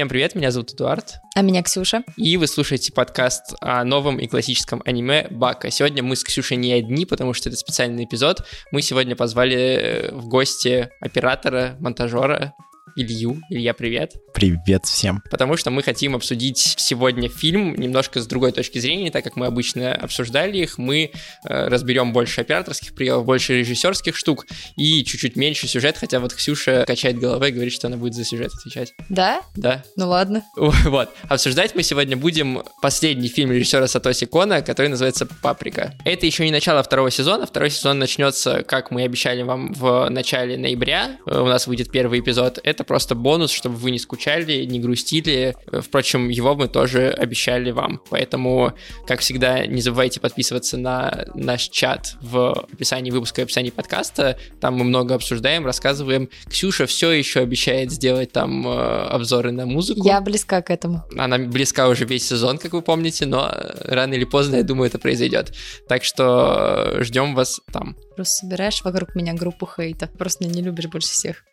Всем привет, меня зовут Эдуард. А меня Ксюша. И вы слушаете подкаст о новом и классическом аниме Бака. Сегодня мы с Ксюшей не одни, потому что это специальный эпизод. Мы сегодня позвали э, в гости оператора, монтажера Илью. Илья, привет. Привет всем. Потому что мы хотим обсудить сегодня фильм немножко с другой точки зрения, так как мы обычно обсуждали их, мы э, разберем больше операторских приемов, больше режиссерских штук и чуть-чуть меньше сюжет, хотя вот Ксюша качает головой и говорит, что она будет за сюжет отвечать. Да? Да. Ну ладно. Вот. Обсуждать мы сегодня будем последний фильм режиссера Сатоси Кона, который называется «Паприка». Это еще не начало второго сезона. Второй сезон начнется, как мы обещали вам, в начале ноября. Э, у нас выйдет первый эпизод. Это просто бонус, чтобы вы не скучали, не грустили. Впрочем, его мы тоже обещали вам. Поэтому, как всегда, не забывайте подписываться на наш чат в описании выпуска и описании подкаста. Там мы много обсуждаем, рассказываем. Ксюша все еще обещает сделать там э, обзоры на музыку. Я близка к этому. Она близка уже весь сезон, как вы помните, но рано или поздно, я думаю, это произойдет. Так что ждем вас там. Просто собираешь вокруг меня группу хейта. Просто не любишь больше всех.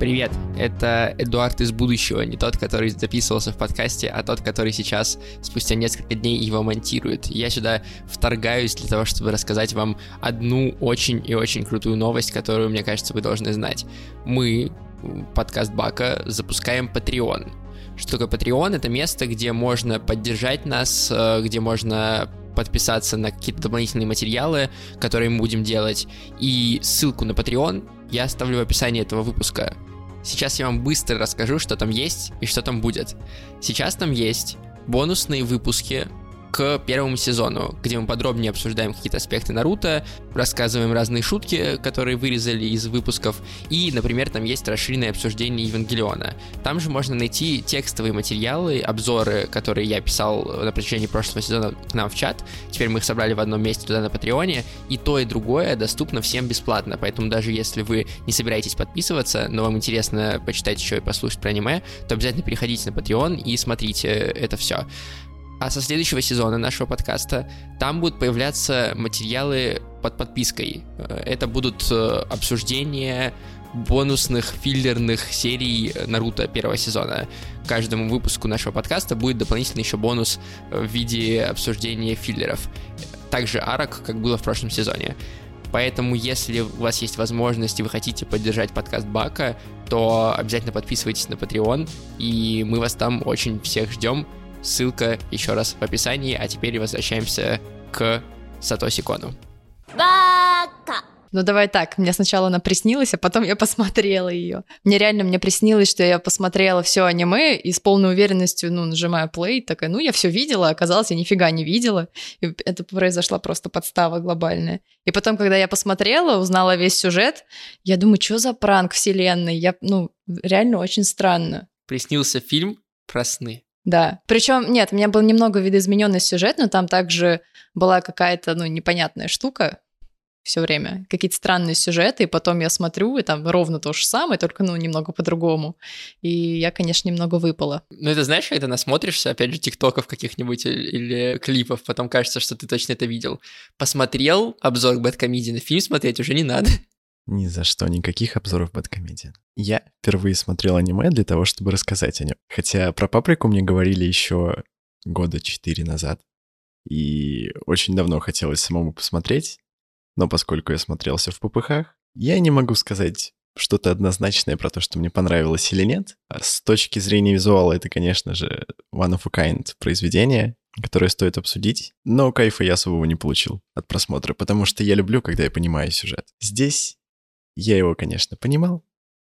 Привет, это Эдуард из будущего, не тот, который записывался в подкасте, а тот, который сейчас, спустя несколько дней, его монтирует. Я сюда вторгаюсь для того, чтобы рассказать вам одну очень и очень крутую новость, которую, мне кажется, вы должны знать. Мы, подкаст Бака, запускаем Patreon. Что такое Patreon? Это место, где можно поддержать нас, э, где можно подписаться на какие-то дополнительные материалы, которые мы будем делать. И ссылку на Patreon я оставлю в описании этого выпуска. Сейчас я вам быстро расскажу, что там есть и что там будет. Сейчас там есть бонусные выпуски к первому сезону, где мы подробнее обсуждаем какие-то аспекты Наруто, рассказываем разные шутки, которые вырезали из выпусков, и, например, там есть расширенное обсуждение Евангелиона. Там же можно найти текстовые материалы, обзоры, которые я писал на протяжении прошлого сезона к нам в чат. Теперь мы их собрали в одном месте туда на Патреоне, и то, и другое доступно всем бесплатно, поэтому даже если вы не собираетесь подписываться, но вам интересно почитать еще и послушать про аниме, то обязательно переходите на Patreon и смотрите это все. А со следующего сезона нашего подкаста там будут появляться материалы под подпиской. Это будут э, обсуждения бонусных филлерных серий Наруто первого сезона. Каждому выпуску нашего подкаста будет дополнительный еще бонус в виде обсуждения филлеров. Также арок, как было в прошлом сезоне. Поэтому, если у вас есть возможность и вы хотите поддержать подкаст Бака, то обязательно подписывайтесь на Patreon, и мы вас там очень всех ждем. Ссылка еще раз в описании, а теперь возвращаемся к Сатоси Кону. Бака! Ну давай так, мне сначала она приснилась, а потом я посмотрела ее. Мне реально мне приснилось, что я посмотрела все аниме и с полной уверенностью, ну, нажимаю play, такая, ну, я все видела, а оказалось, я нифига не видела. И это произошла просто подстава глобальная. И потом, когда я посмотрела, узнала весь сюжет, я думаю, что за пранк вселенной? Я, ну, реально очень странно. Приснился фильм про сны. Да. Причем, нет, у меня был немного видоизмененный сюжет, но там также была какая-то, ну, непонятная штука все время, какие-то странные сюжеты, и потом я смотрю, и там ровно то же самое, только, ну, немного по-другому. И я, конечно, немного выпала. Ну, это знаешь, когда насмотришься, опять же, тиктоков каких-нибудь или, или клипов, потом кажется, что ты точно это видел. Посмотрел обзор Бэткомедии на фильм смотреть уже не надо. Ни за что, никаких обзоров Бэткомедии. Я впервые смотрел аниме для того, чтобы рассказать о нем. Хотя про Паприку мне говорили еще года четыре назад. И очень давно хотелось самому посмотреть, но поскольку я смотрелся в ППХ, я не могу сказать что-то однозначное про то, что мне понравилось или нет. А с точки зрения визуала это, конечно же, one of a kind произведение, которое стоит обсудить, но кайфа я особого не получил от просмотра, потому что я люблю, когда я понимаю сюжет. Здесь я его, конечно, понимал,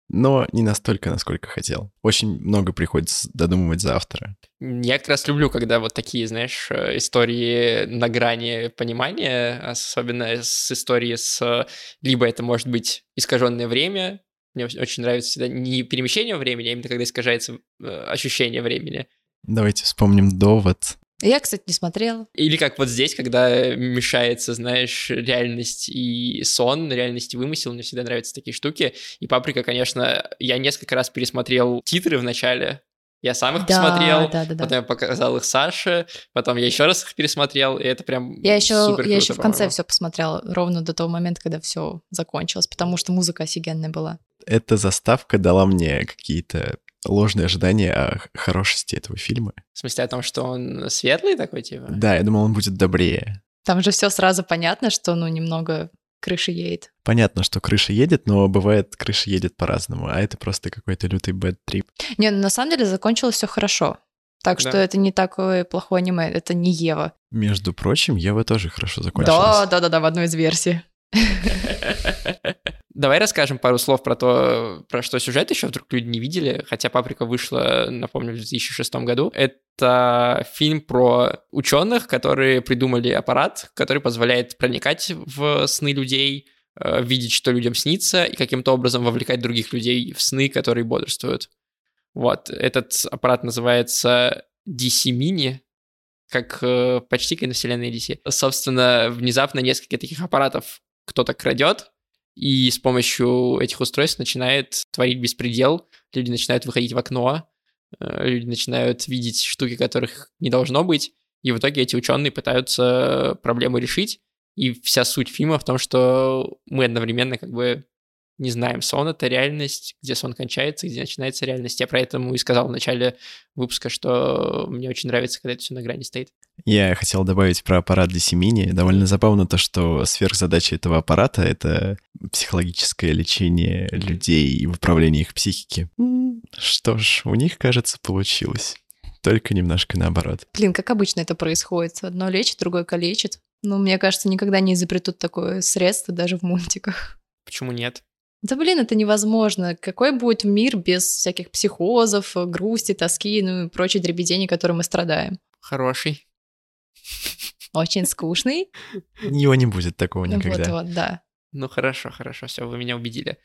но не настолько, насколько хотел. Очень много приходится додумывать за автора. Я как раз люблю, когда вот такие, знаешь, э, истории на грани понимания, особенно с историей с... Либо это может быть искаженное время, мне очень нравится всегда не перемещение времени, а именно когда искажается э, ощущение времени. Давайте вспомним довод я, кстати, не смотрела. Или как вот здесь, когда мешается, знаешь, реальность и сон, реальность и вымысел, мне всегда нравятся такие штуки. И «Паприка», конечно, я несколько раз пересмотрел титры в начале, Я сам их Да, посмотрел, да, да, да. потом я показал их Саше, потом я еще раз их пересмотрел, и это прям Я еще, супер я круто, еще в конце все посмотрела, ровно до того момента, когда все закончилось, потому что музыка офигенная была. Эта заставка дала мне какие-то ложные ожидания о хорошести этого фильма. В смысле о том, что он светлый такой, типа? Да, я думал, он будет добрее. Там же все сразу понятно, что ну немного крыша едет. Понятно, что крыша едет, но бывает, крыша едет по-разному, а это просто какой-то лютый бэд-трип. Не, ну на самом деле закончилось все хорошо. Так Да. что это не такое плохое аниме, это не Ева. Между прочим, Ева тоже хорошо закончилась. Да, да, да, да, в одной из версий. Давай расскажем пару слов про то, про что сюжет еще вдруг люди не видели, хотя «Паприка» вышла, напомню, в 2006 году. Это фильм про ученых, которые придумали аппарат, который позволяет проникать в сны людей, э, видеть, что людям снится, и каким-то образом вовлекать других людей в сны, которые бодрствуют. Вот, этот аппарат называется DC Mini, как э, почти киновселенная DC. Собственно, внезапно несколько таких аппаратов кто-то крадет, и с помощью этих устройств начинает творить беспредел, люди начинают выходить в окно, э, люди начинают видеть штуки, которых не должно быть, и в итоге эти ученые пытаются проблему решить, и вся суть фильма в том, что мы одновременно как бы не знаем, сон это реальность, где сон кончается, где начинается реальность. Я про это и сказал в начале выпуска, что мне очень нравится, когда это все на грани стоит. Я хотел добавить про аппарат для семени. Довольно забавно то, что сверхзадача этого аппарата — это психологическое лечение людей и управление их психики. Что ж, у них, кажется, получилось. Только немножко наоборот. Блин, как обычно это происходит. Одно лечит, другое калечит. Ну, мне кажется, никогда не изобретут такое средство даже в мультиках. Почему нет? Да блин, это невозможно. Какой будет мир без всяких психозов, грусти, тоски, ну и прочей дребедени, которой мы страдаем? Хороший. Очень скучный. Его не будет такого никогда. Вот-вот, да. Ну хорошо, хорошо, все, вы меня убедили.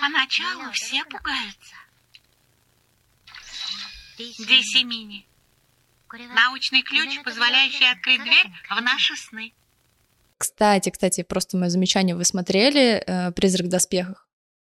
Поначалу все пугаются. Mini. Научный ключ, позволяющий открыть дверь в наши сны. Кстати, кстати, просто мое замечание. Вы смотрели э, «Призрак в доспехах»,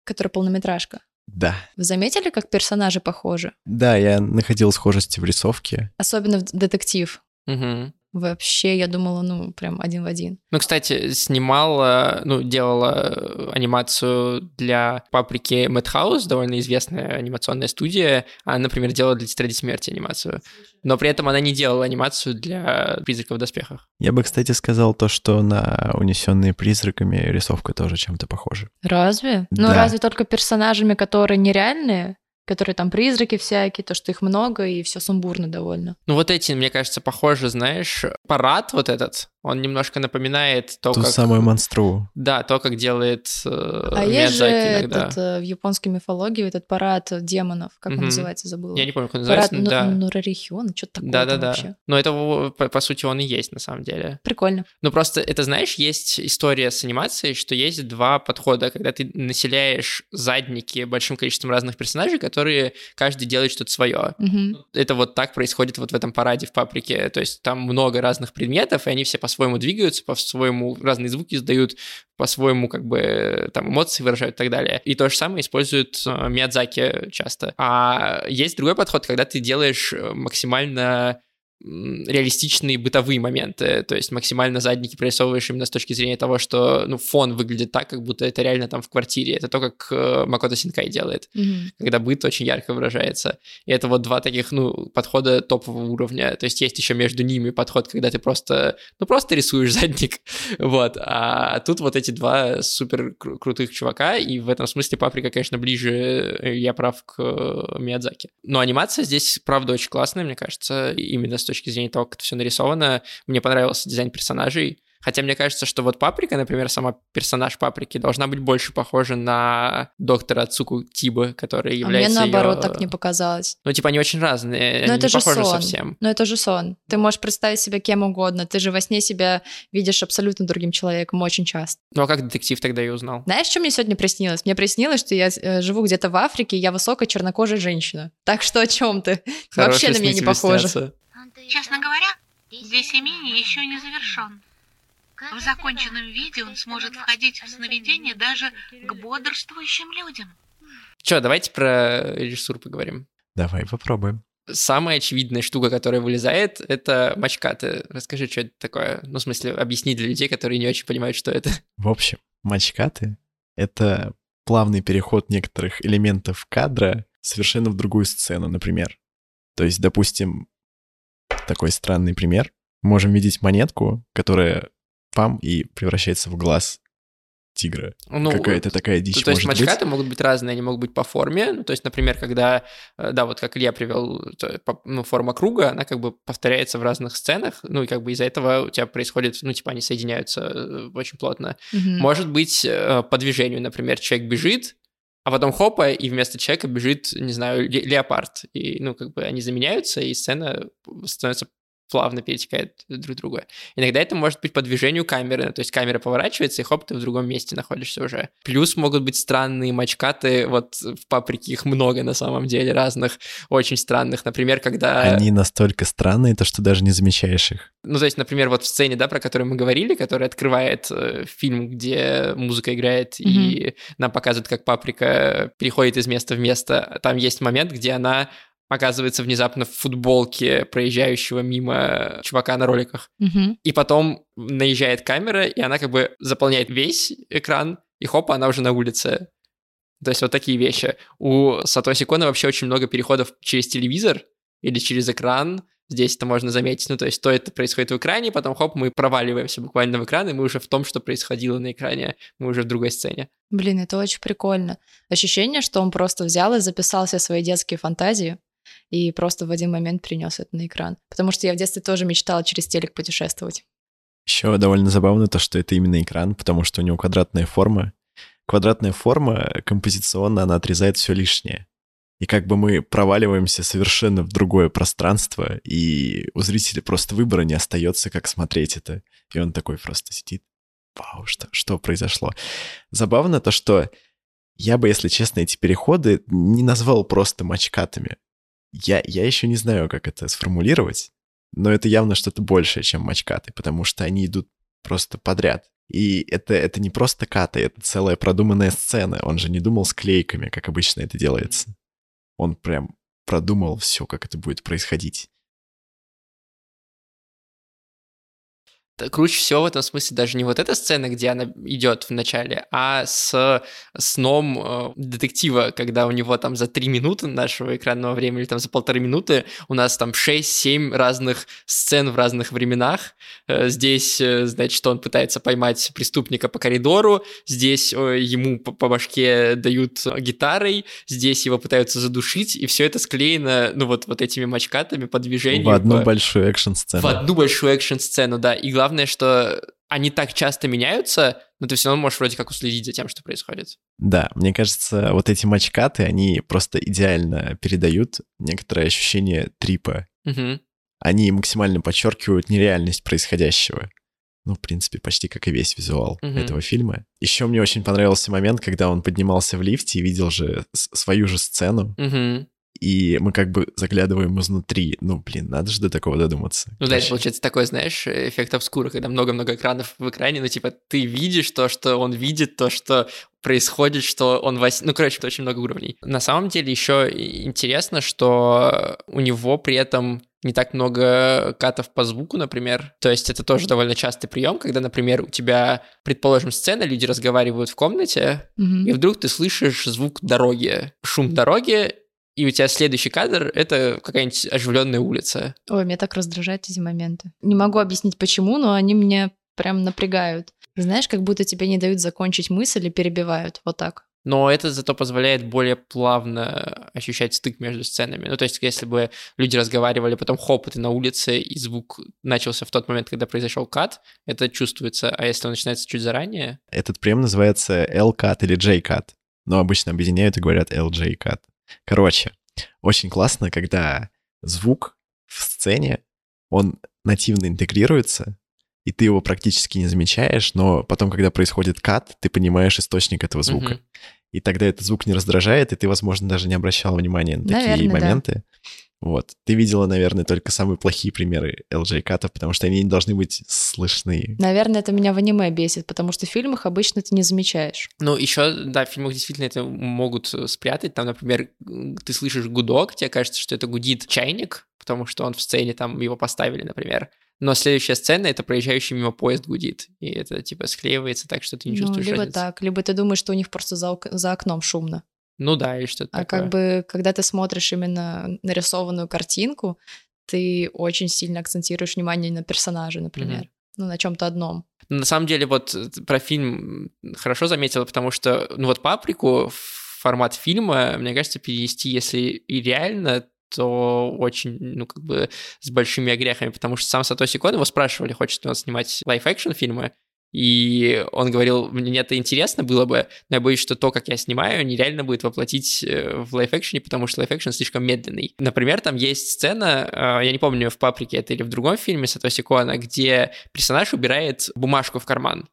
который полнометражка? Да. Вы заметили, как персонажи похожи? Да, я находил схожести в рисовке. Особенно в детектив. Мгм. Вообще, я думала, ну, прям один в один. Ну, кстати, снимала, ну, делала э, анимацию для паприки Madhouse, довольно известная анимационная студия. Она, например, делала для Тетради Смерти анимацию. Но при этом она не делала анимацию для призраков в доспехах. Я бы, кстати, сказал то, что на «Унесенные призраками» рисовка тоже чем-то похожа. Разве? Ну, Да. разве только персонажами, которые нереальные, которые там призраки всякие, то, что их много, и все сумбурно довольно. Ну, вот эти, мне кажется, похожи, знаешь, парад вот этот, он немножко напоминает то, Ту как... самую монстру. Да, то, как делает э, А есть же иногда. этот, э, в японской мифологии этот парад демонов, как он Мгм. называется, забыла. Я не помню, как он Парад называется, но ну, да. Нурарихион, что-то такое Да, да, там да. вообще. Но это, по, по сути, он и есть на самом деле. Прикольно. Ну, просто это, знаешь, есть история с анимацией, что есть два подхода, когда ты населяешь задники большим количеством разных персонажей, которые каждый делает что-то свое. Мгм. Это вот так происходит вот в этом параде в паприке. То есть там много разных предметов, и они все по-своему двигаются, по-своему разные звуки издают, по-своему как бы там эмоции выражают и так далее. И то же самое используют э, Миядзаки часто. А есть другой подход, когда ты делаешь э, максимально реалистичные бытовые моменты, то есть максимально задники прорисовываешь именно с точки зрения того, что ну, фон выглядит так, как будто это реально там в квартире. Это то, как э, Макото Синкай делает Мгм. когда быт очень ярко выражается. И это вот два таких, ну, подхода топового уровня. То есть есть еще между ними подход, когда ты просто, ну, просто рисуешь задник, вот. А тут вот эти два супер кру- крутых чувака, и в этом смысле Паприка, конечно, ближе, э, я прав, к э, Миядзаки. Но анимация здесь, правда, очень классная, мне кажется, именно с точки зрения того, как это все нарисовано. Мне понравился дизайн персонажей. Хотя мне кажется, что вот Паприка, например, сама персонаж Паприки должна быть больше похожа на доктора Цуку Тиба, который А является мне наоборот её- так не показалось. Ну, типа, они очень разные, Но это же сон. совсем. Но это же сон. Ты можешь представить себя кем угодно. Ты же во сне себя видишь абсолютно другим человеком очень часто. Ну, а как детектив тогда ее узнал? Знаешь, что мне сегодня приснилось? Мне приснилось, что я э, живу где-то в Африке, я высокая чернокожая женщина. Так что о чем ты? Вообще Хорошие на меня не тебе похоже. снятся. Честно говоря, DC Mini еще не завершен. В законченном виде он сможет входить в сновидение даже к бодрствующим людям. Че, давайте про режиссуру поговорим. Давай попробуем. самая очевидная штука, которая вылезает, это мачкаты. Расскажи, что это такое? Ну, в смысле, объясни для людей, которые не очень понимают, что это. В общем, мачкаты — это плавный переход некоторых элементов кадра совершенно в другую сцену, например. То есть, допустим, такой странный пример. Можем видеть монетку, которая пам и превращается в глаз тигра. Ну, Какая-то такая дичь То, то есть мачкаты быть. могут быть разные, они могут быть по форме. Ну, то есть, например, когда, э, да, вот как Илья привел, ну, форма круга, она как бы повторяется в разных сценах, ну, и как бы из-за этого у тебя происходит, ну, типа они соединяются э, очень плотно. Угу. Может быть э, по движению, например, человек бежит, а потом хопа, и вместо человека бежит, не знаю, леопард. И, ну, как бы они заменяются, и сцена становится плавно перетекают друг друга. Иногда это может быть по движению камеры, то есть камера поворачивается, и хоп, ты в другом месте находишься уже. Плюс могут быть странные мачкаты, вот в «Паприке» их много на самом деле, разных, очень странных. Например, когда... Они настолько странные, то что даже не замечаешь их. Ну, то есть, например, вот в сцене, да, про которую мы говорили, которая открывает э, фильм, где музыка играет, mm-hmm. и нам показывают, как Паприка переходит из места в место. Там есть момент, где она оказывается внезапно в футболке проезжающего мимо чувака на роликах. Угу. И потом наезжает камера, и она как бы заполняет весь экран, и хопа, она уже на улице. То есть вот такие вещи. У Сатоси Кона вообще очень много переходов через телевизор или через экран. Здесь это можно заметить. Ну, то есть то это происходит в экране, потом хоп, мы проваливаемся буквально в экран, и мы уже в том, что происходило на экране, мы уже в другой сцене. Блин, это очень прикольно. Ощущение, что он просто взял и записал все свои детские фантазии, и просто в один момент принес это на экран. Потому что я в детстве тоже мечтала через телек путешествовать. Еще довольно забавно то, что это именно экран, потому что у него квадратная форма. Квадратная форма композиционно, она отрезает все лишнее. И как бы мы проваливаемся совершенно в другое пространство, и у зрителя просто выбора не остается, как смотреть это. И он такой просто сидит. Вау, что, что произошло? Забавно то, что я бы, если честно, эти переходы не назвал просто мачкатами. Я, я еще не знаю, как это сформулировать, но это явно что-то большее, чем мачкаты, потому что они идут просто подряд. И это, это не просто каты, это целая продуманная сцена. Он же не думал склейками, как обычно это делается. Он прям продумал все, как это будет происходить. Круче всего в этом смысле даже не вот эта сцена, где она идет в начале, а с сном э, детектива, когда у него там за три минуты нашего экранного времени или там за полторы минуты у нас там 6-7 разных сцен в разных временах. Э, здесь, э, значит, он пытается поймать преступника по коридору, здесь э, ему по, по башке дают гитарой, здесь его пытаются задушить, и все это склеено, ну вот, вот этими мачкатами по движению. В одну по... большую экшн-сцену. В одну большую экшн-сцену, да. И главное, что они так часто меняются, но ты все равно можешь вроде как уследить за тем, что происходит. Да, мне кажется, вот эти мачкаты, они просто идеально передают некоторое ощущение трипа. Угу. Они максимально подчеркивают нереальность происходящего. Ну, в принципе, почти как и весь визуал угу. этого фильма. Еще мне очень понравился момент, когда он поднимался в лифте и видел же свою же сцену. Угу и мы как бы заглядываем изнутри. Ну, блин, надо же до такого додуматься. Ну да, это получается такой, знаешь, эффект обскура, когда много-много экранов в экране, ну типа ты видишь то, что он видит, то, что происходит, что он вас... Ну, короче, это очень много уровней. На самом деле еще интересно, что у него при этом не так много катов по звуку, например. То есть это тоже довольно частый прием, когда, например, у тебя, предположим, сцена, люди разговаривают в комнате, mm-hmm. и вдруг ты слышишь звук дороги, шум дороги, и у тебя следующий кадр — это какая-нибудь оживленная улица. Ой, меня так раздражают эти моменты. Не могу объяснить, почему, но они меня прям напрягают. Знаешь, как будто тебе не дают закончить мысль и перебивают. Вот так. Но это зато позволяет более плавно ощущать стык между сценами. Ну, то есть, если бы люди разговаривали, потом хоп, ты на улице, и звук начался в тот момент, когда произошел кат, это чувствуется. А если он начинается чуть заранее... Этот прием называется L-кат или J-кат. Но обычно объединяют и говорят LJ-кат. Короче, очень классно, когда звук в сцене, он нативно интегрируется, и ты его практически не замечаешь, но потом, когда происходит кат, ты понимаешь источник этого звука. Uh-huh. И тогда этот звук не раздражает, и ты, возможно, даже не обращал внимания на такие Наверное, моменты. Да. Вот. Ты видела, наверное, только самые плохие примеры LJ-катов, потому что они не должны быть слышны. Наверное, это меня в аниме бесит, потому что в фильмах обычно ты не замечаешь. Ну, еще, да, в фильмах действительно это могут спрятать. Там, например, ты слышишь гудок, тебе кажется, что это гудит чайник, потому что он в сцене, там его поставили, например. Но следующая сцена — это проезжающий мимо поезд гудит. И это, типа, склеивается так, что ты не ну, чувствуешь либо разницы. так, либо ты думаешь, что у них просто за, ок- за окном шумно. Ну да, или что-то А такое. как бы, когда ты смотришь именно нарисованную картинку, ты очень сильно акцентируешь внимание на персонаже, например. Мгм. Ну, на чем-то одном. Ну, На самом деле, вот э, про фильм хорошо заметила, потому что, ну вот «Паприку» формат фильма, мне кажется, перенести, если и реально, то очень, ну, как бы с большими огрехами, потому что сам Сатоси Кон его спрашивали, хочет ли он снимать live-action фильмы, и он говорил, мне это интересно было бы, но я боюсь, что то, как я снимаю, нереально будет воплотить э, в live-action е, потому что live-action слишком медленный. Например, там есть сцена, э, я не помню, в «Паприке» это или в другом фильме Сатоси Коана, где персонаж убирает бумажку в карман.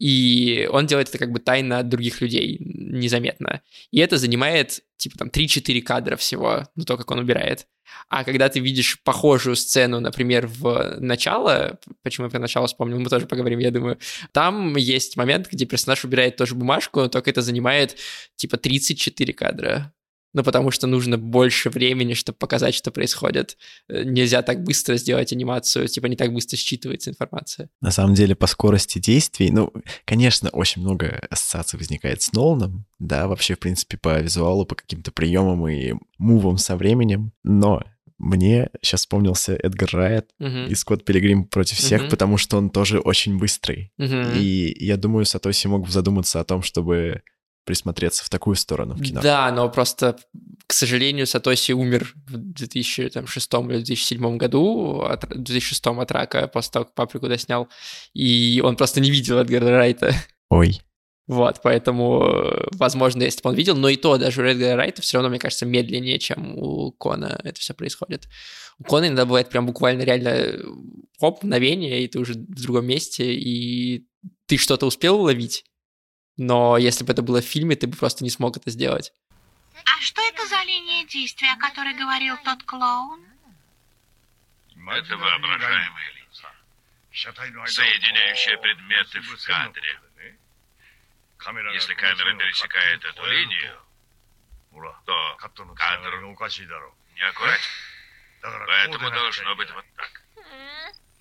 И он делает это как бы тайно от других людей, незаметно. И это занимает, типа, там, 3-4 кадра всего, ну, то, как он убирает. А когда ты видишь похожую сцену, например, в начало, почему я про начало вспомнил, мы тоже поговорим, я думаю, там есть момент, где персонаж убирает тоже бумажку, но только это занимает, типа, 34 кадра. Ну, потому что нужно больше времени, чтобы показать, что происходит. Э, Нельзя так быстро сделать анимацию, типа, не так быстро считывается информация. На самом деле, по скорости действий, ну, конечно, очень много ассоциаций возникает с Ноланом, да, вообще, в принципе, по визуалу, по каким-то приемам и мувам со временем, но мне сейчас вспомнился Эдгар Райт Мгм. и Скотт Пилигрим против всех, Мгм. потому что он тоже очень быстрый. Мгм. И я думаю, Сатоси мог бы задуматься о том, чтобы присмотреться в такую сторону в кино. Да, но просто, к сожалению, Сатоси умер в 2006 или 2007 году, от, в 2006 от рака, после того, как «Паприку» доснял, и он просто не видел Эдгара Райта. Ой, Вот, поэтому, возможно, если бы он видел, но и то, даже у Эдгара Райта все равно, мне кажется, медленнее, чем у Кона это все происходит. У Кона иногда бывает прям буквально реально э, хоп, мгновение, и ты уже в другом месте, и ты что-то успел уловить, но если бы это было в фильме, ты бы просто не смог это сделать. А что это за линия действия, о которой говорил тот клоун? Это воображаемая линия, соединяющая предметы в кадре. Если камера пересекает эту линию, то кадр неаккуратен. Поэтому должно быть вот так.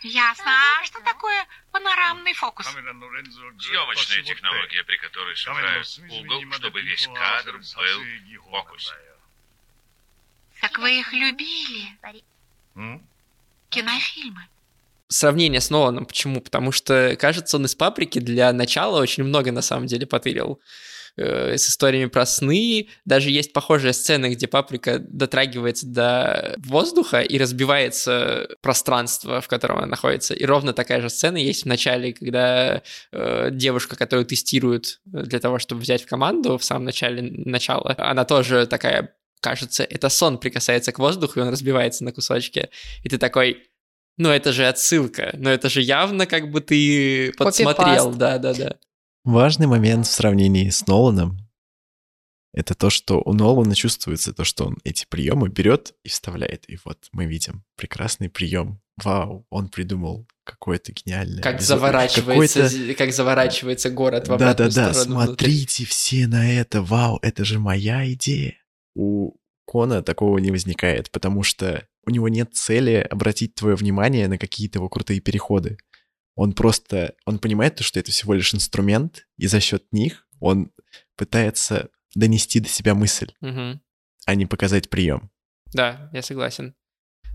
Ясно. А что такое панорамный фокус? Съемочная технология, при которой сужают угол, чтобы весь кадр был в фокусе. Так вы их любили? Кинофильмы. Сравнение с Ноланом, почему? Потому что, кажется, он из «Паприки» для начала очень много, на самом деле, потырил. Э, С историями про сны. Даже есть похожая сцена, где Паприка дотрагивается до воздуха и разбивается пространство, в котором она находится. И ровно такая же сцена есть в начале, когда э, девушка, которую тестируют для того, чтобы взять в команду в самом начале начала, она тоже такая кажется, это сон прикасается к воздуху, и он разбивается на кусочки. И ты такой, ну это же отсылка, но это же явно как бы ты подсмотрел, да-да-да. Важный момент в сравнении с Ноланом — это то, что у Нолана чувствуется то, что он эти приемы берет и вставляет. И вот мы видим прекрасный прием. Вау, он придумал какое-то гениальное... Как заворачивается, как заворачивается город в обратную Да-да-да, смотрите все на это, вау, это же моя идея. У Кона такого не возникает, потому что у него нет цели обратить твое внимание на какие-то его крутые переходы. Он просто, он понимает, то, что это всего лишь инструмент, и за счет них он пытается донести до себя мысль, Мгм. а не показать прием. Да, я согласен.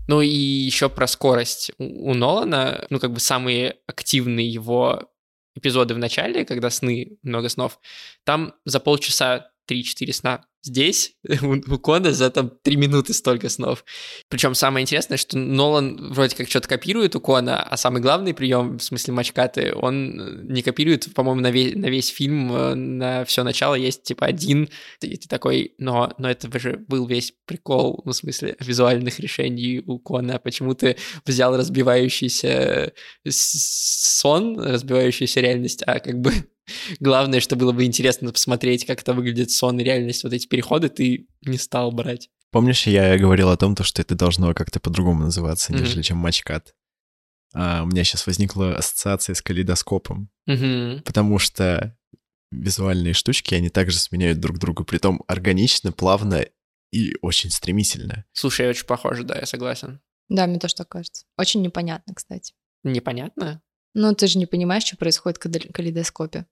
Ну и еще про скорость. У, у Нолана, ну как бы самые активные его эпизоды в начале, когда сны, много снов, там за полчаса 3-4 сна. Здесь у, Кона за там 3 минуты столько снов. Причем самое интересное, что Нолан вроде как что-то копирует у Кона, а самый главный прием, в смысле мачкаты, он э, не копирует, по-моему, на весь, на весь фильм, э, на все начало есть типа один, и ты такой, но, но это же был весь прикол, ну, в смысле, визуальных решений у Кона, почему ты взял разбивающийся с- сон, разбивающуюся реальность, а как бы главное, что было бы интересно посмотреть, как это выглядит сон и реальность, вот эти переходы ты не стал брать. Помнишь, я говорил о том, то, что это должно как-то по-другому называться, нежели mm-hmm. чем матчкат? А, у меня сейчас возникла ассоциация с калейдоскопом, mm-hmm. потому что визуальные штучки, они также сменяют друг друга, притом органично, плавно и очень стремительно. Слушай, очень похоже, да, я согласен. Да, мне тоже так кажется. Очень непонятно, кстати. Непонятно? Ну, ты же не понимаешь, что происходит в калейдоскопе.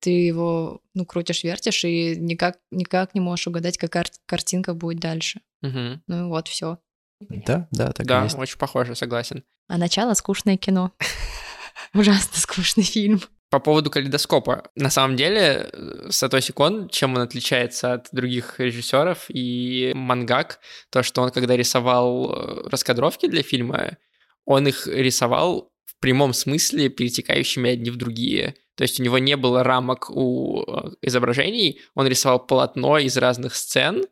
Ты его, ну, крутишь, вертишь, и никак, никак не можешь угадать, какая картинка будет дальше. Угу. Ну и вот все. Да, да, так да, и есть. очень похоже, согласен. А начало скучное кино. Ужасно скучный фильм. По поводу калейдоскопа. На самом деле, э, Сатоси Кон, чем он отличается от других режиссеров и мангак, то, что он, когда рисовал э, раскадровки для фильма, он их рисовал в прямом смысле перетекающими одни в другие. То есть у него не было рамок у э, изображений, он рисовал полотно из разных сцен,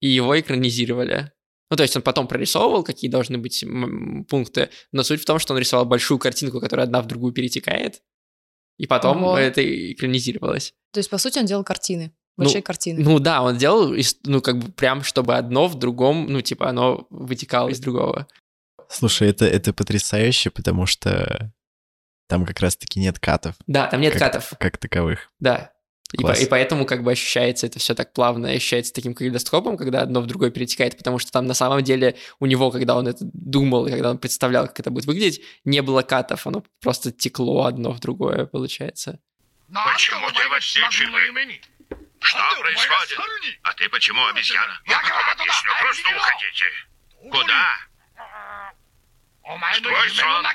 и его экранизировали. Ну, то есть он потом прорисовывал, какие должны быть пункты, но суть в том, что он рисовал большую картинку, которая одна в другую перетекает, и потом Ого. это экранизировалось. То есть, по сути, он делал картины, большие ну, картины. Ну да, он делал, ну, как бы прям, чтобы одно в другом, ну, типа, оно вытекало из другого. Слушай, это, это потрясающе, потому что там как раз-таки нет катов. Да, там нет как, катов. Как таковых. Да. И, по, и поэтому как бы ощущается это все так плавно, ощущается таким калейдоскопом, когда одно в другое перетекает, потому что там на самом деле у него, когда он это думал, когда он представлял, как это будет выглядеть, не было катов, оно просто текло одно в другое, получается. Почему ты в отсеченной? Что происходит? А ты почему обезьяна? Я потом объясню, просто уходите. Куда? Твой сон.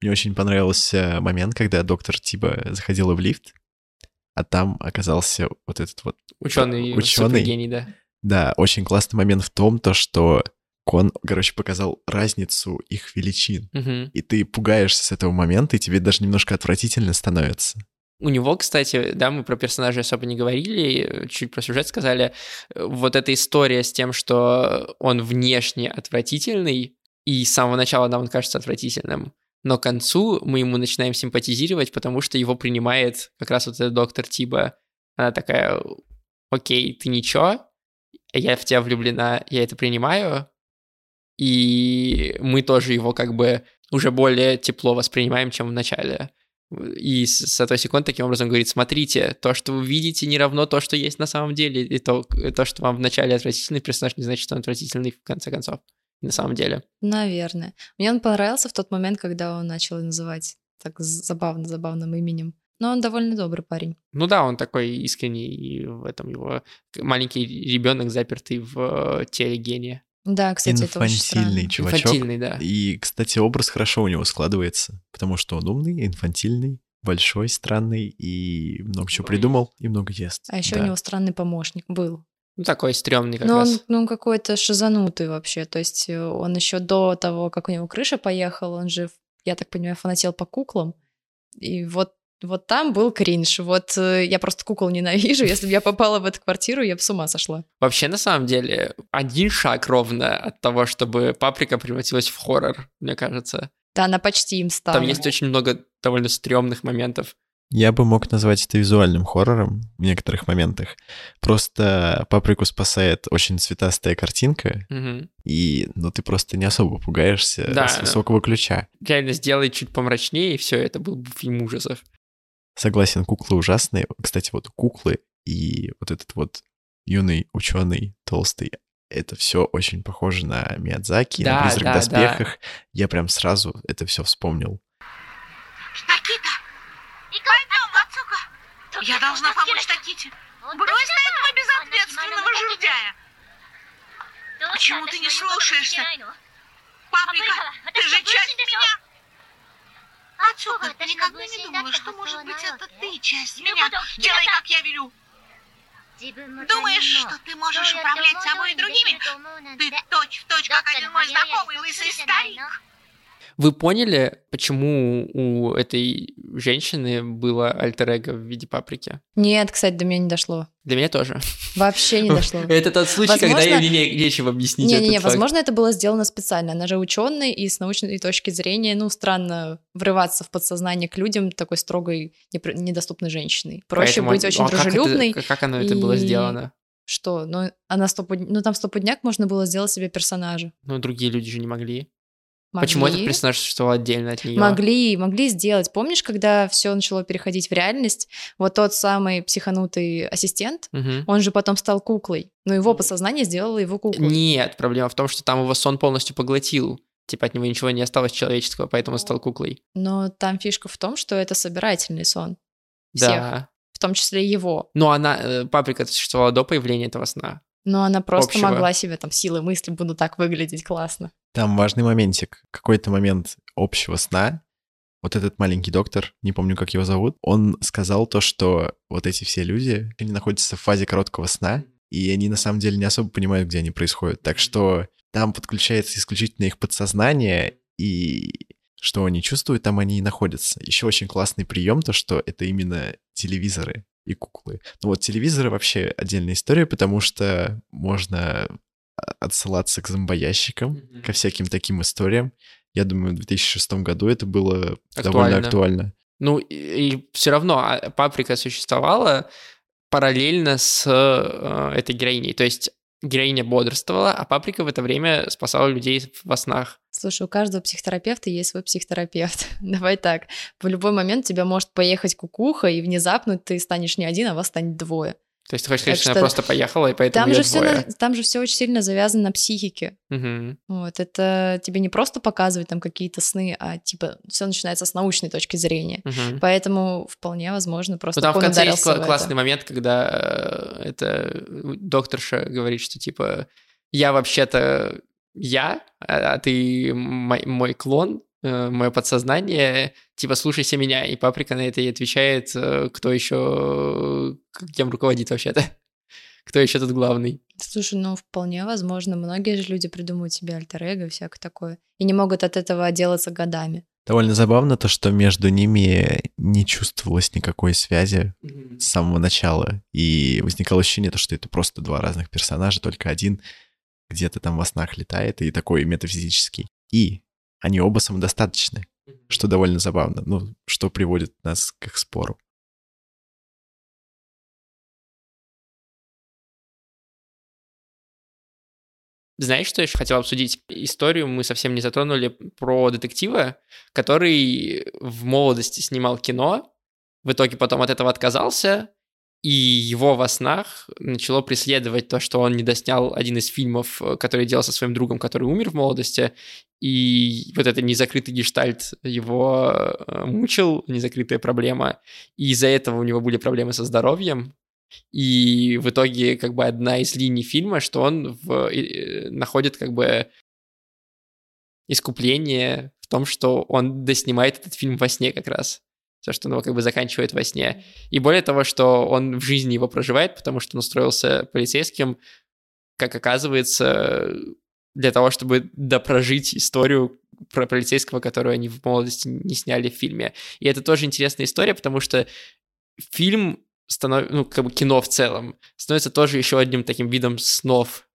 Мне очень понравился момент, когда доктор Тиба заходила в лифт, а там оказался вот этот вот ученый, ученый. гений, да. Да, очень классный момент в том, то, что Кон, короче, показал разницу их величин. Угу. И ты пугаешься с этого момента, и тебе даже немножко отвратительно становится. У него, кстати, да, мы про персонажей особо не говорили, чуть про сюжет сказали. Вот эта история с тем, что он внешне отвратительный, и с самого начала нам он кажется отвратительным, но к концу мы ему начинаем симпатизировать, потому что его принимает как раз вот этот доктор Тиба. Она такая, окей, ты ничего, я в тебя влюблена, я это принимаю, и мы тоже его как бы уже более тепло воспринимаем, чем в начале. И Сатоси Кон таким образом говорит, смотрите, то, что вы видите, не равно то, что есть на самом деле, и то, то что вам в начале отвратительный персонаж, не значит, что он отвратительный в конце концов на самом деле. Наверное. Мне он понравился в тот момент, когда он начал называть так забавно, забавным именем. Но он довольно добрый парень. Ну да, он такой искренний, и в этом его маленький ребенок запертый в теле гения. Да, кстати, это очень чувачок. Инфантильный, да. И, кстати, образ хорошо у него складывается, потому что он умный, инфантильный, большой, странный и много чего придумал и много ест. А еще да. у него странный помощник был. Ну, такой стрёмный как Но раз. он, ну, он какой-то шизанутый вообще. То есть э, он еще до того, как у него крыша поехала, он же, я так понимаю, фанател по куклам. И вот вот там был кринж. Вот э, я просто кукол ненавижу. Если бы я попала в эту квартиру, я бы с ума сошла. Вообще, на самом деле, один шаг ровно от того, чтобы паприка превратилась в хоррор, мне кажется. Да, она почти им стала. Там есть очень много довольно стрёмных моментов. Я бы мог назвать это визуальным хоррором в некоторых моментах. Просто паприку спасает очень цветастая картинка, угу. и ну ты просто не особо пугаешься да, с высокого ключа. Реально сделай чуть помрачнее, и все, это был бы фильм ужасов. Согласен, куклы ужасные. Кстати, вот куклы и вот этот вот юный ученый толстый, это все очень похоже на Миядзаки, да, на призрак да, в доспехах. Да. Я прям сразу это все вспомнил. Я должна помочь Таките. Брось этого безответственного жердяя. Почему ты не слушаешься? Паприка, ты же часть меня. Ацука, ты никогда не думала, что, может быть, это ты часть меня. Делай, как я велю. Думаешь, что ты можешь управлять собой и другими? Ты точь в точь, как один мой знакомый лысый старик. Вы поняли, почему у этой женщины было альтер в виде паприки? Нет, кстати, до меня не дошло. Для меня тоже. Вообще не дошло. Это тот случай, когда мне нечего объяснить. Не-не-не, возможно, это было сделано специально. Она же ученый, и с научной точки зрения, ну, странно врываться в подсознание к людям такой строгой, недоступной женщиной. Проще быть очень ну, дружелюбной. Как оно это было сделано? Что? Ну, она стопуд... ну там стопудняк можно было сделать себе персонажа. Ну, другие люди же не могли. Могли. Почему этот персонаж существовал отдельно от нее? Могли, могли сделать. Помнишь, когда все начало переходить в реальность, вот тот самый психанутый ассистент, угу. он же потом стал куклой, но его подсознание сделало его куклой. Нет, проблема в том, что там его сон полностью поглотил. Типа от него ничего не осталось человеческого, поэтому он стал куклой. Но там фишка в том, что это собирательный сон. Всех, да. В том числе его. Но она, э, паприка существовала до появления этого сна. Но она просто общего. могла себе там силы мысли буду так выглядеть классно. Там важный моментик. Какой-то момент общего сна. Вот этот маленький доктор, не помню, как его зовут, он сказал то, что вот эти все люди, они находятся в фазе короткого сна, и они на самом деле не особо понимают, где они происходят. Так что там подключается исключительно их подсознание, и что они чувствуют, там они и находятся. Еще очень классный прием, то, что это именно телевизоры и куклы. Ну вот телевизоры вообще отдельная история, потому что можно отсылаться к зомбоящикам, mm-hmm. ко всяким таким историям. Я думаю, в 2006 году это было актуально. довольно актуально. Ну и, и все равно а, паприка существовала параллельно с э, этой героиней. То есть героиня бодрствовала, а паприка в это время спасала людей во снах. Слушай, у каждого психотерапевта есть свой психотерапевт. Давай так. В любой момент тебя может поехать кукуха, и внезапно ты станешь не один, а вас станет двое. То есть ты хочешь сказать, что, что она просто поехала, и поэтому там же, все на, там же все очень сильно завязано на психике. Угу. Вот, это тебе не просто показывать там какие-то сны, а типа все начинается с научной точки зрения. Угу. Поэтому вполне возможно просто Ну там в конце есть классный момент, когда э, это докторша говорит, что типа я вообще-то я, а, а ты мой, мой клон, Э, мое подсознание, типа, слушайся меня, и Паприка на это и отвечает, э, кто еще, кем руководит вообще-то, кто еще тут главный. Слушай, ну, вполне возможно, многие же люди придумывают себе альтер эго и всякое такое, и не могут от этого отделаться годами. Довольно забавно то, что между ними не чувствовалось никакой связи mm-hmm. с самого начала, и возникало ощущение, то, что это просто два разных персонажа, только один где-то там во снах летает, и такой метафизический. И они оба самодостаточны, что довольно забавно, ну, что приводит нас к их спору. Знаешь, что еще хотел обсудить? Историю мы совсем не затронули про детектива, который в молодости снимал кино, в итоге потом от этого отказался, и его во снах начало преследовать то, что он не доснял один из фильмов, э, который делал со своим другом, который умер в молодости, и вот этот незакрытый гештальт его э, мучил, незакрытая проблема, и из-за этого у него были проблемы со здоровьем, и в итоге как бы одна из линий фильма, что он в, э, находит как бы искупление в том, что он доснимает этот фильм во сне как раз все, что он его как бы заканчивает во сне. И более того, что он в жизни его проживает, потому что он устроился полицейским, как оказывается, для того, чтобы допрожить историю про полицейского, которую они в молодости не сняли в фильме. И это тоже интересная история, потому что фильм становится, ну, как бы кино в целом, становится тоже еще одним таким видом снов.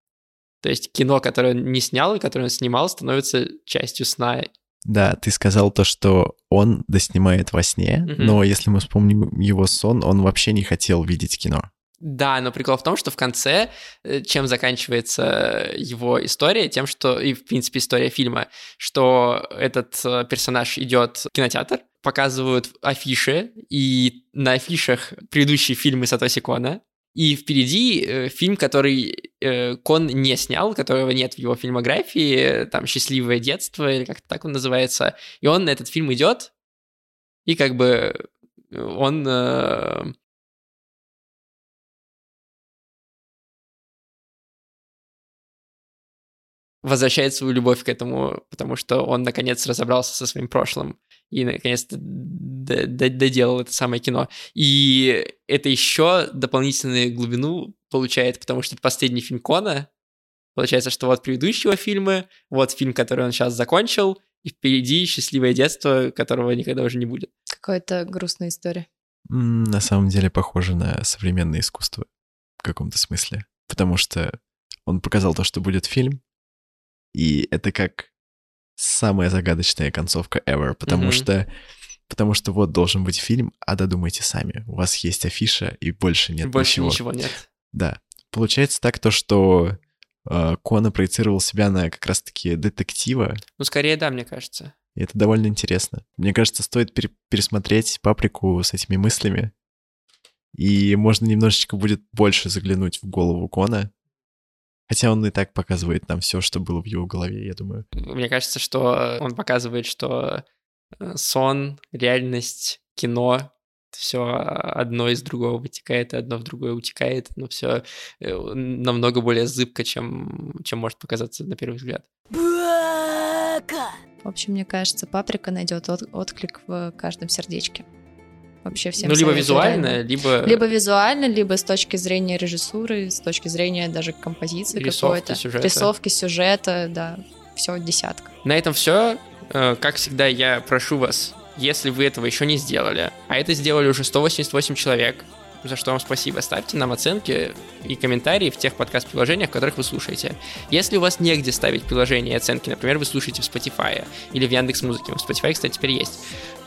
То есть кино, которое он не снял и которое он снимал, становится частью сна да, ты сказал то, что он доснимает во сне, угу. но если мы вспомним его сон, он вообще не хотел видеть кино. Да, но прикол в том, что в конце, э, чем заканчивается его история, тем, что, и в принципе история фильма, что этот э, персонаж идет в кинотеатр, показывают афиши, и на афишах предыдущие фильмы Сатоси Кона, и впереди э, фильм, который э, Кон не снял, которого нет в его фильмографии, там «Счастливое детство» или как-то так он называется. И он на этот фильм идет, и как бы он... Э, возвращает свою любовь к этому, потому что он наконец разобрался со своим прошлым и наконец-то доделал это самое кино. И это еще дополнительную глубину получает, потому что это последний фильм Кона. Получается, что вот предыдущего фильмы, вот фильм, который он сейчас закончил, и впереди счастливое детство, которого никогда уже не будет. Какая-то грустная история. На самом деле похоже на современное искусство в каком-то смысле. Потому что он показал то, что будет фильм, и это как самая загадочная концовка ever, потому mm-hmm. что потому что вот должен быть фильм, а додумайте сами. У вас есть афиша, и больше нет больше ничего. ничего нет. Да. Получается так то, что э, Кона проецировал себя на как раз-таки детектива. Ну, скорее да, мне кажется. И это довольно интересно. Мне кажется, стоит пере- пересмотреть паприку с этими мыслями. И можно немножечко будет больше заглянуть в голову Кона. Хотя он и так показывает нам все, что было в его голове, я думаю. Мне кажется, что он показывает, что э, сон, реальность, кино все одно из другого вытекает, и одно в другое утекает, но все э, намного более зыбко, чем, чем может показаться на первый взгляд. В общем, мне кажется, паприка найдет от, отклик в каждом сердечке. Вообще всем. Ну, либо визуально, либо... Либо визуально, либо с точки зрения режиссуры, с точки зрения даже композиции какой-то. Сюжета. Рисовки сюжета, да. Все, десятка. На этом все. Э, как всегда, я прошу вас, если вы этого еще не сделали, а это сделали уже 188 человек, за что вам спасибо. Ставьте нам оценки и комментарии в тех подкаст-приложениях, в которых вы слушаете. Если у вас негде ставить приложения и оценки, например, вы слушаете в Spotify или в Яндекс Музыке, в Spotify, кстати, теперь есть,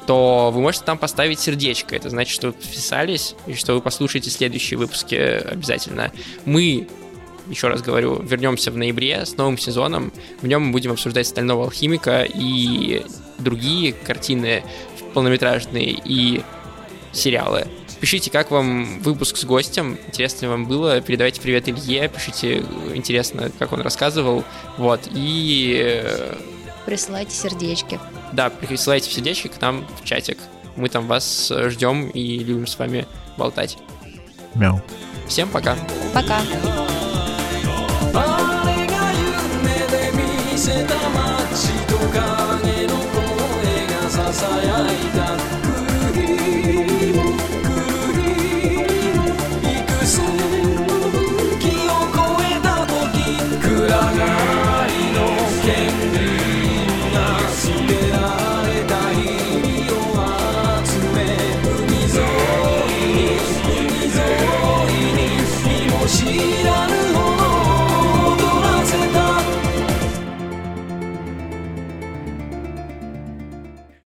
то вы можете там поставить сердечко. Это значит, что вы подписались и что вы послушаете следующие выпуски обязательно. Мы еще раз говорю, вернемся в ноябре с новым сезоном. В нем мы будем обсуждать «Стального алхимика» и другие картины полнометражные и сериалы. Пишите, как вам выпуск с гостем, интересно ли вам было, передавайте привет Илье, пишите, интересно, как он рассказывал, вот, и... Э, присылайте сердечки. Да, присылайте сердечки к нам в чатик. Мы там вас ждем и любим с вами болтать. Мяу. Всем пока. Пока.